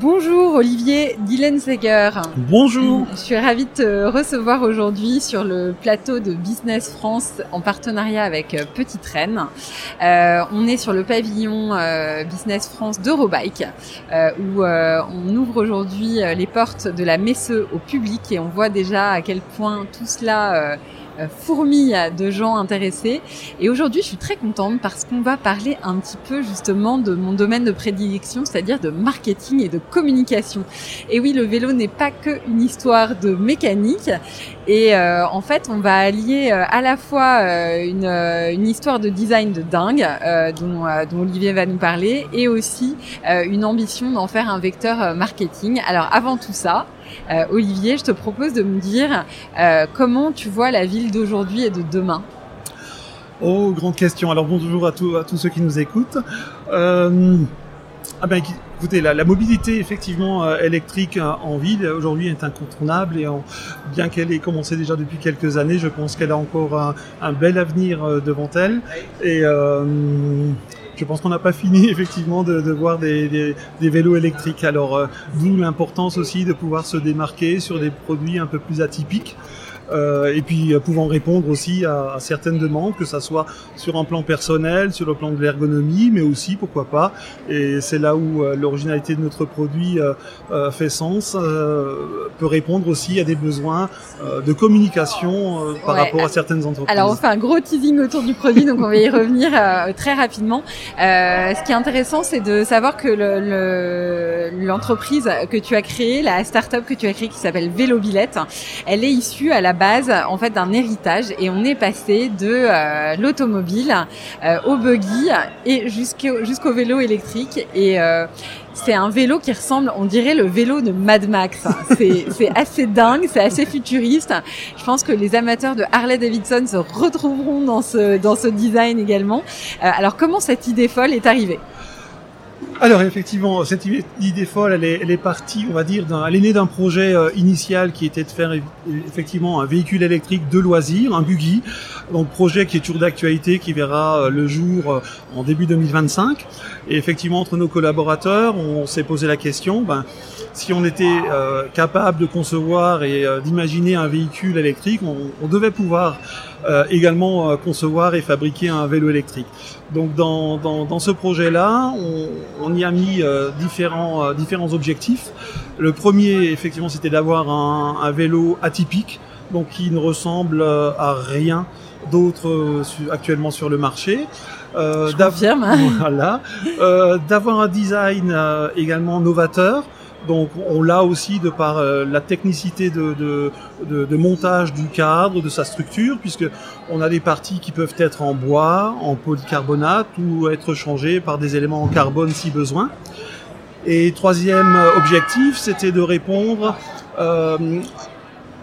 Bonjour Olivier Dillenseger. Bonjour. Je suis ravie de te recevoir aujourd'hui sur le plateau de Business France en partenariat avec euh, Petite Reine. Euh, on est sur le pavillon euh, Business France d'Eurobike euh, où euh, on ouvre aujourd'hui les portes de la Messe au public et on voit déjà à quel point tout cela euh, fourmille de gens intéressés. Et aujourd'hui, je suis très contente parce qu'on va parler un petit peu justement de mon domaine de prédilection, c'est-à-dire de marketing et de communication. Et oui, le vélo n'est pas que une histoire de mécanique. Et euh, en fait, on va allier euh, à la fois euh, une, une, histoire de design de dingue, dont, dont, Olivier va nous parler, et aussi une ambition d'en faire un vecteur marketing. Alors avant tout ça, euh, Olivier, je te propose de me dire euh, comment tu vois la ville d'aujourd'hui et de demain? Oh, grande question. Alors bonjour à, tous, ceux qui nous écoutent. Euh, ah ben, écoutez, la, mobilité effectivement électrique en ville aujourd'hui est incontournable et en, bien qu'elle ait commencé déjà depuis quelques années, je pense qu'elle a encore un, bel avenir devant elle. Je pense qu'on n'a pas fini effectivement de, voir des, des, des, vélos électriques. Alors euh, d'où l'importance aussi de pouvoir se démarquer sur des produits un peu plus atypiques. Euh, et puis euh, pouvant répondre aussi à, à, certaines demandes, que ça soit sur un plan personnel, sur le plan de l'ergonomie, mais aussi pourquoi pas. Et c'est là où euh, l'originalité de notre produit fait sens, peut répondre aussi à des besoins de communication par ouais. rapport à certaines entreprises. Alors on fait un gros teasing autour du produit, donc on va y revenir très rapidement. ce qui est intéressant, c'est de savoir que l'entreprise le, que tu as créée, la start-up que tu as créée qui s'appelle Vélobillette, elle est issue à la base en fait d'un héritage et on est passé de euh, l'automobile euh, au buggy et jusqu'au vélo électrique et euh, c'est un vélo qui ressemble, on dirait le vélo de Mad Max. C'est assez dingue, c'est assez futuriste. Je pense que les amateurs de Harley Davidson se retrouveront dans ce, dans ce design également. Alors comment cette idée folle est arrivée? Alors effectivement, cette idée folle, elle est, elle est partie, on va dire, elle est née d'un projet euh, initial qui était de faire effectivement un véhicule électrique de loisirs, un buggy, donc projet qui est toujours d'actualité, qui verra euh, le jour euh, en début 2025. Et effectivement, entre nos collaborateurs, on s'est posé la question, ben, si on était capable de concevoir et d'imaginer un véhicule électrique, on, on devait pouvoir également concevoir et fabriquer un vélo électrique. Donc dans, dans, dans ce projet-là, on, on, y a mis différents, différents objectifs. Le premier, effectivement, c'était d'avoir un, un, vélo atypique, donc qui ne ressemble à rien d'autre actuellement sur le marché. Euh, d'avoir voilà, euh, un design euh, également novateur. Donc on l'a aussi de par euh, la technicité de, montage du cadre, de sa structure, puisque on a des parties qui peuvent être en bois, en polycarbonate ou être changées par des éléments en carbone si besoin. Et troisième objectif, c'était de répondre, euh,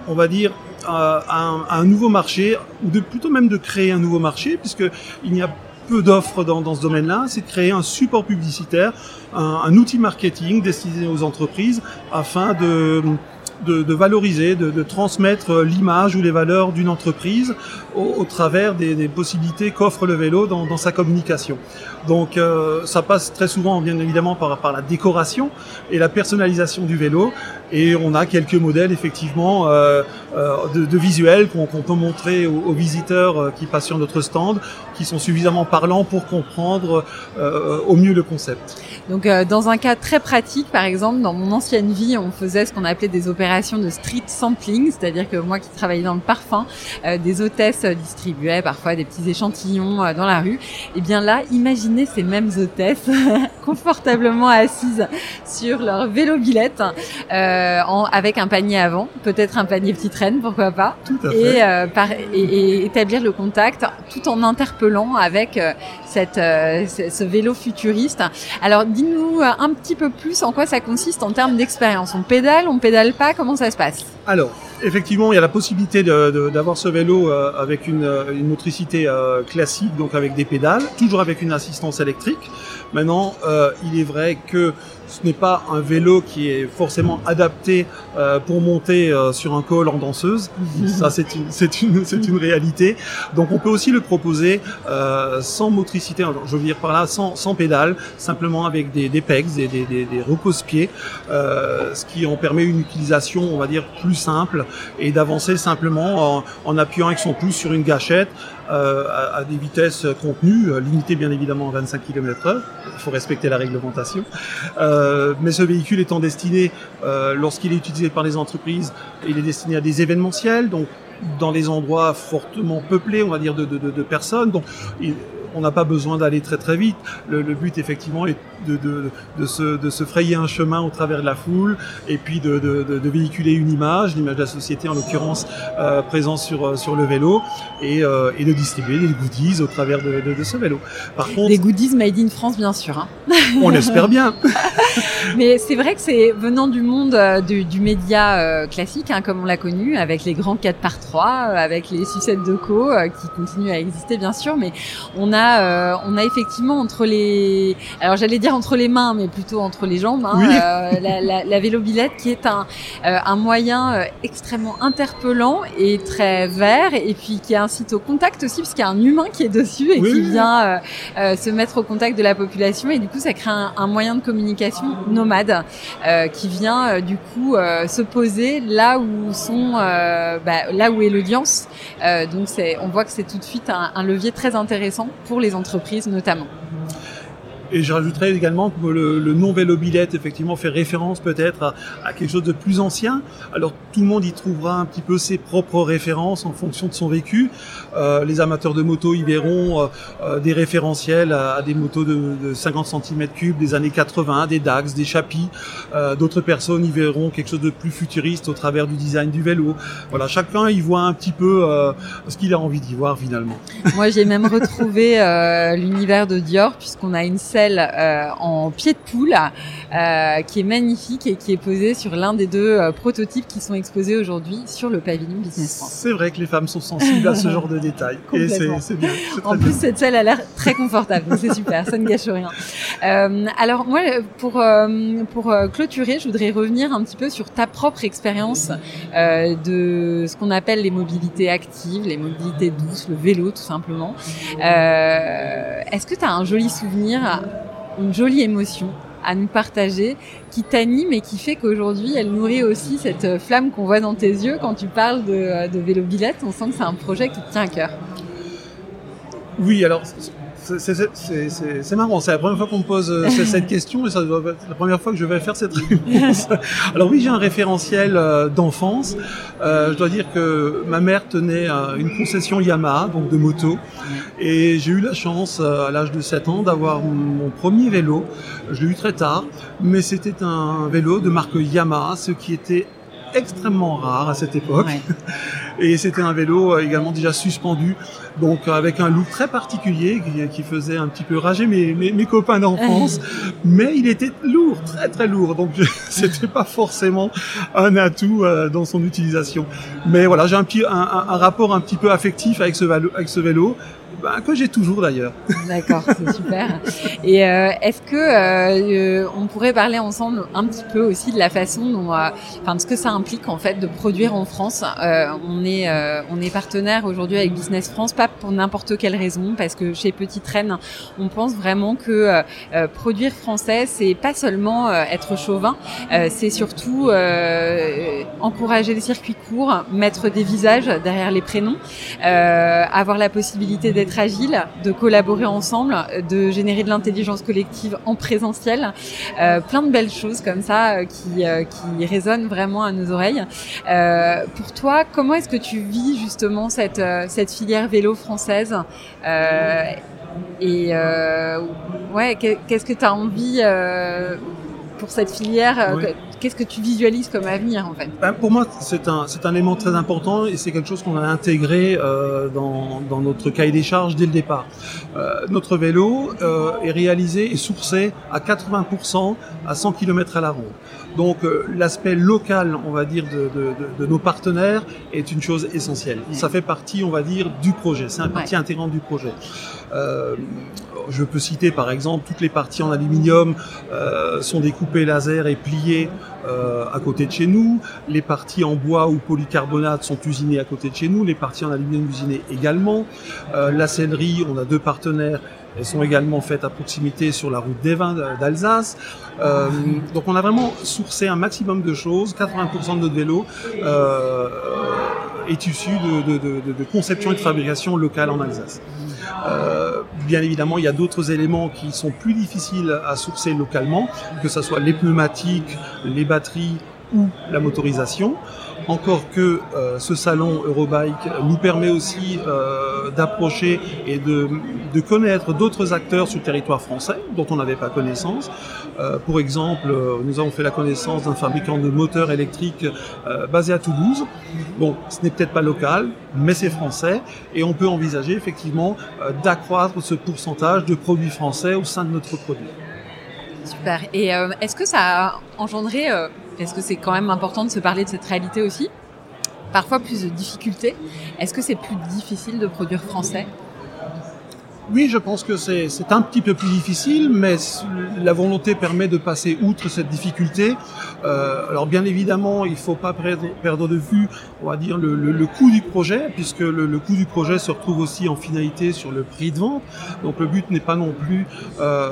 on va dire, à un, nouveau marché, ou de, plutôt même de créer un nouveau marché, puisque il n'y a peu d'offres dans, dans, ce domaine-là, c'est de créer un support publicitaire, un, outil marketing destiné aux entreprises afin de, de, valoriser, de, transmettre l'image ou les valeurs d'une entreprise au, travers des, possibilités qu'offre le vélo dans, dans, sa communication. Donc euh, ça passe très souvent bien évidemment par, par la décoration et la personnalisation du vélo et on a quelques modèles effectivement euh, euh, de, de, visuels qu'on qu peut montrer aux, aux, visiteurs euh, qui passent sur notre stand qui sont suffisamment parlants pour comprendre euh, au mieux le concept. Donc euh, dans un cas très pratique par exemple dans mon ancienne vie on faisait ce qu'on appelait des opérations de street sampling c'est-à-dire que moi qui travaillais dans le parfum des hôtesses distribuaient parfois des petits échantillons dans la rue et bien là imaginez ces mêmes hôtesses confortablement assises sur leur vélo billette euh, en, avec un panier avant, peut-être un panier petite reine, pourquoi pas, Tout à et, fait. euh, par- et, et établir le contact tout en interpellant avec euh, cette, ce, vélo futuriste. Alors, dis-nous un petit peu plus en quoi ça consiste en termes d'expérience. On pédale, on pédale pas, comment ça se passe? Alors, effectivement, il y a la possibilité d'avoir ce vélo euh, avec une, euh, une motricité euh, classique, donc avec des pédales, toujours avec une assistance électrique. Maintenant, euh, il est vrai que ce n'est pas un vélo qui est forcément adapté euh, pour monter euh, sur un col en danseuse. Ça, c'est une, c'est une, c'est une réalité. Donc, on peut aussi le proposer euh, sans motricité, je veux dire par là, sans, sans pédale, simplement avec des, des pegs, des, des, des, des repose-pieds, ce qui en permet une utilisation, on va dire, plus simple et d'avancer simplement en, appuyant avec son pouce sur une gâchette euh, à, des vitesses contenues, euh, limitées bien évidemment à 25 km/h. Il faut respecter la réglementation. Euh, mais ce véhicule étant destiné, lorsqu'il est utilisé par les entreprises, il est destiné à des événementiels, donc dans les endroits fortement peuplés, on va dire, de, personnes. On n'a pas besoin d'aller très très vite. Le, le but effectivement est de, de, de, se, de se frayer un chemin au travers de la foule et puis de, de, de, de véhiculer une image, l'image de la société en l'occurrence euh, présente sur, euh, sur le vélo et, euh, et de distribuer des goodies au travers de, ce vélo. Par contre, Des goodies made in France, bien sûr. hein. on espère bien. Mais c'est vrai que c'est venant du monde du, du média classique, hein, comme on l'a connu, avec les grands 4 par 3 euh, avec les sucettes de co qui continuent à exister bien sûr, mais on a euh, on a effectivement entre les alors j'allais dire entre les mains, mais plutôt entre les jambes, hein, Oui. euh, la, la, la qui est un euh, un moyen extrêmement interpellant et très vert, et puis qui incite au contact aussi, parce qu'il y a un humain qui est dessus et Oui, qui vient se mettre au contact de la population, et du coup ça crée un, un moyen de communication nomade qui vient du coup se poser là où sont bah, là où est l'audience. Donc c'est on voit que c'est tout de suite un, un levier très intéressant pour les entreprises notamment. Et je rajouterais également que le, le nom vélo billette effectivement fait référence peut-être à, à quelque chose de plus ancien. Alors tout le monde y trouvera un petit peu ses propres références en fonction de son vécu. Euh, les amateurs de moto y verront euh, euh, des référentiels à, à des motos de, de 50 cm3 des années 80, des Dax, des Chapi. Euh, D'autres personnes y verront quelque chose de plus futuriste au travers du design du vélo. Voilà, chacun y voit un petit peu euh, ce qu'il a envie d'y voir finalement. Moi j'ai même retrouvé euh, l'univers de Dior puisqu'on a une selle euh, en pied de poule euh, qui est magnifique et qui est posée sur l'un des deux euh, prototypes qui sont exposés aujourd'hui sur le pavillon Business France. C'est vrai que les femmes sont sensibles à ce genre de détails. Et c'est bien. En bien. plus, cette selle a l'air très confortable, donc c'est super, ça ne gâche rien. Alors moi, pour pour clôturer, je voudrais revenir un petit peu sur ta propre expérience euh, de ce qu'on appelle les mobilités actives, les mobilités douces, le vélo tout simplement. Euh, Est-ce que tu as un joli souvenir, une jolie émotion à nous partager qui t'anime et qui fait qu'aujourd'hui elle nourrit aussi cette flamme qu'on voit dans tes yeux quand tu parles de, vélo billette. On sent que c'est un projet qui te tient à cœur. Oui, alors c'est- c'est- c'est c'est- c'est marrant, c'est la première fois qu'on me pose euh, ce- cette question et ça doit être la première fois que je vais faire cette réponse. Alors oui, j'ai un référentiel euh, d'enfance. Euh, je dois dire que ma mère tenait une concession Yamaha, donc de moto, et j'ai eu la chance à l'âge de 7 ans d'avoir mon premier vélo. Je l'ai eu très tard, mais c'était un vélo de marque Yamaha, ce qui était extrêmement rare à cette époque. Ouais. Et c'était un vélo euh, également déjà suspendu, donc avec un look très particulier qui, qui faisait un petit peu rager mes, mes, mes copains d'enfance. mais il était lourd, très très lourd, donc c'était pas forcément un atout euh, dans son utilisation. Mais voilà, j'ai un, un, un- rapport un petit peu affectif avec ce vélo, avec ce vélo ben, que j'ai toujours d'ailleurs. D'accord, c'est super. Et euh, est-ce que euh, on pourrait parler ensemble un petit peu aussi de la façon dont, euh, enfin, de ce que ça implique en fait de produire en France? On est on est partenaire aujourd'hui avec Business France, pas pour n'importe quelle raison, parce que chez Petite Reine, on pense vraiment que produire français, c'est pas seulement être chauvin, c'est surtout encourager les circuits courts, mettre des visages derrière les prénoms, avoir la possibilité d'être agile, de collaborer ensemble, de générer de l'intelligence collective en présentiel, euh, plein de belles choses comme ça euh, qui, euh, qui résonnent vraiment à nos oreilles. Pour toi, comment est-ce que tu vis justement cette, cette filière vélo française et ouais, qu'est- qu'est-ce que tu as envie pour cette filière Qu'est-ce que tu visualises comme avenir en fait ben, Pour moi, c'est un, c'est un élément très important et c'est quelque chose qu'on a intégré dans, dans notre cahier des charges dès le départ. notre vélo est réalisé et sourcé à 80% à 100 km à la ronde. Donc l'aspect local, on va dire, de, de, de, nos partenaires est une chose essentielle. Ça fait partie, on va dire, du projet. C'est un partie intégrante du projet. Euh, je peux citer par exemple toutes les parties en aluminium euh, sont découpées laser et pliées euh, à côté de chez nous. Les parties en bois ou polycarbonate sont usinées à côté de chez nous. Les parties en aluminium usinées également. la sellerie, on a deux partenaires elles sont également faites à proximité sur la route des vins d'Alsace. Euh, donc on a vraiment sourcé un maximum de choses. 80% de notre vélo euh, est issu de, de, conception et de fabrication locale en Alsace. Euh, bien évidemment, il y a d'autres éléments qui sont plus difficiles à sourcer localement, que ce soit les pneumatiques, les batteries ou la motorisation. Encore que euh, ce salon Eurobike nous permet aussi euh, d'approcher et de, de connaître d'autres acteurs sur le territoire français dont on n'avait pas connaissance. Euh, pour exemple, nous avons fait la connaissance d'un fabricant de moteurs électriques basé à Toulouse. Bon, ce n'est peut-être pas local, mais c'est français et on peut envisager effectivement d'accroître ce pourcentage de produits français au sein de notre produit. Super. Et est-ce que ça a engendré est-ce que c'est quand même important de se parler de cette réalité aussi? Parfois plus de difficultés. Est-ce que c'est plus difficile de produire français? Oui, je pense que c'est un petit peu plus difficile, mais la volonté permet de passer outre cette difficulté. Euh, alors bien évidemment, il ne faut pas perdre, de vue, on va dire, le, coût du projet, puisque le, le, coût du projet se retrouve aussi en finalité sur le prix de vente. Donc le but n'est pas non plus euh,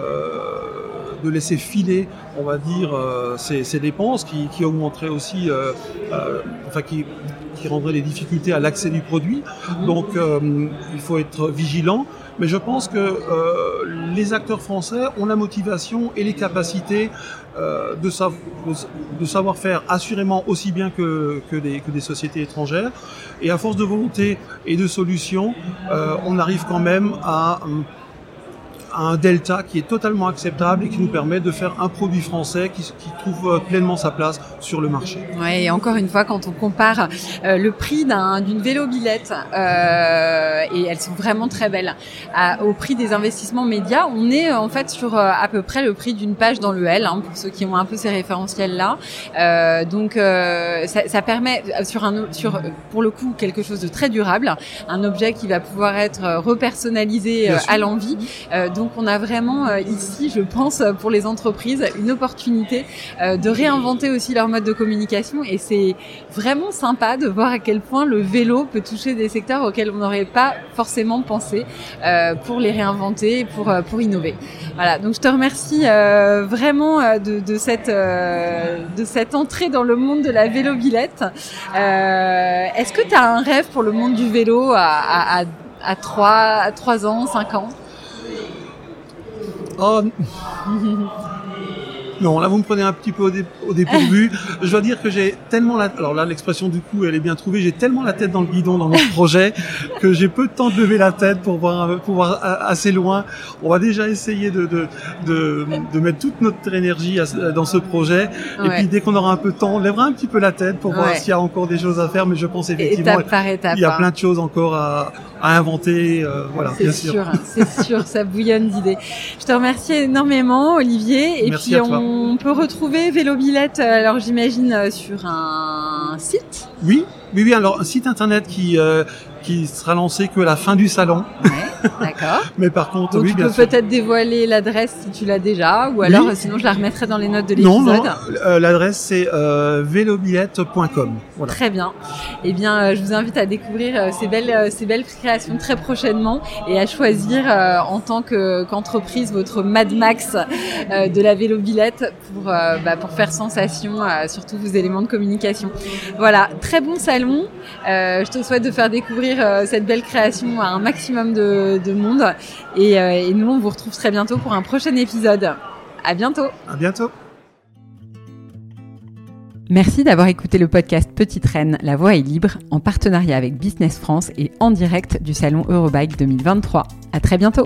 de laisser filer, on va dire, euh, ces, ces, dépenses qui, qui augmenteraient aussi, euh, euh, enfin qui, qui rendraient des difficultés à l'accès du produit. Donc il faut être vigilant. Mais je pense que les acteurs français ont la motivation et les capacités de, de, savoir faire assurément aussi bien que, que, des, que des sociétés étrangères. Et à force de volonté et de solutions, on arrive quand même à un delta qui est totalement acceptable et qui nous permet de faire un produit français qui, trouve euh, pleinement sa place sur le marché. Ouais, et encore une fois, quand on compare euh, le prix d'une vélo billette euh, et elles sont vraiment très belles au prix des investissements médias, on est en fait sur euh, à peu près le prix d'une page dans le L hein, pour ceux qui ont un peu ces référentiels là. donc ça, ça, permet sur un sur pour le coup quelque chose de très durable, un objet qui va pouvoir être repersonnalisé à l'envie. donc on a vraiment euh, ici, je pense, pour les entreprises, une opportunité euh, de réinventer aussi leur mode de communication. Et c'est vraiment sympa de voir à quel point le vélo peut toucher des secteurs auxquels on n'aurait pas forcément pensé euh, pour les réinventer, pour pour innover. Voilà. Donc je te remercie vraiment de, cette de cette entrée dans le monde de la vélo billette. Est-ce que tu as un rêve pour le monde du vélo à, à, à 3, à 3 ans, 5 ans? Oh. Non, là vous me prenez un petit peu au, dépourvu. Je dois dire que j'ai tellement la... Alors là, l'expression du coup, elle est bien trouvée. J'ai tellement la tête dans le guidon dans notre projet que j'ai peu de temps de lever la tête pour voir, pour voir assez loin. On va déjà essayer de, de, de, de mettre toute notre énergie dans ce projet. Et puis dès qu'on aura un peu de temps, on lèvera un petit peu la tête pour voir s'il y a encore des choses à faire. Mais je pense effectivement il y a plein de choses encore à, à inventer. Euh, voilà, c'est sûr, c'est sûr, ça bouillonne d'idées. Je te remercie énormément, Olivier. Et puis on peut retrouver Vélo Billette, euh, alors j'imagine euh, sur un site? Oui, oui, oui. Alors un site internet qui qui sera lancé que à la fin du salon. D'accord. Mais par contre, oui, tu peux peut-être dévoiler l'adresse si tu l'as déjà, ou alors sinon je la remettrai dans les notes de l'épisode. Non, non. Euh, l'adresse c'est euh, vélobillette.com. Voilà. Très bien. Eh bien, euh, je vous invite à découvrir euh, ces belles, ces belles créations très prochainement et à choisir en tant qu'entreprise votre Mad Max de la vélobillette pour bah, pour faire sensation sur tous vos éléments de communication. Voilà, très bon salon. je te souhaite de faire découvrir cette belle création à un maximum de de, monde. Euh, et, nous, on vous retrouve très bientôt pour un prochain épisode. À bientôt. À bientôt. Merci d'avoir écouté le podcast Petite Reine, La Voix est libre, en partenariat avec Business France et en direct du salon Eurobike 2023. À très bientôt.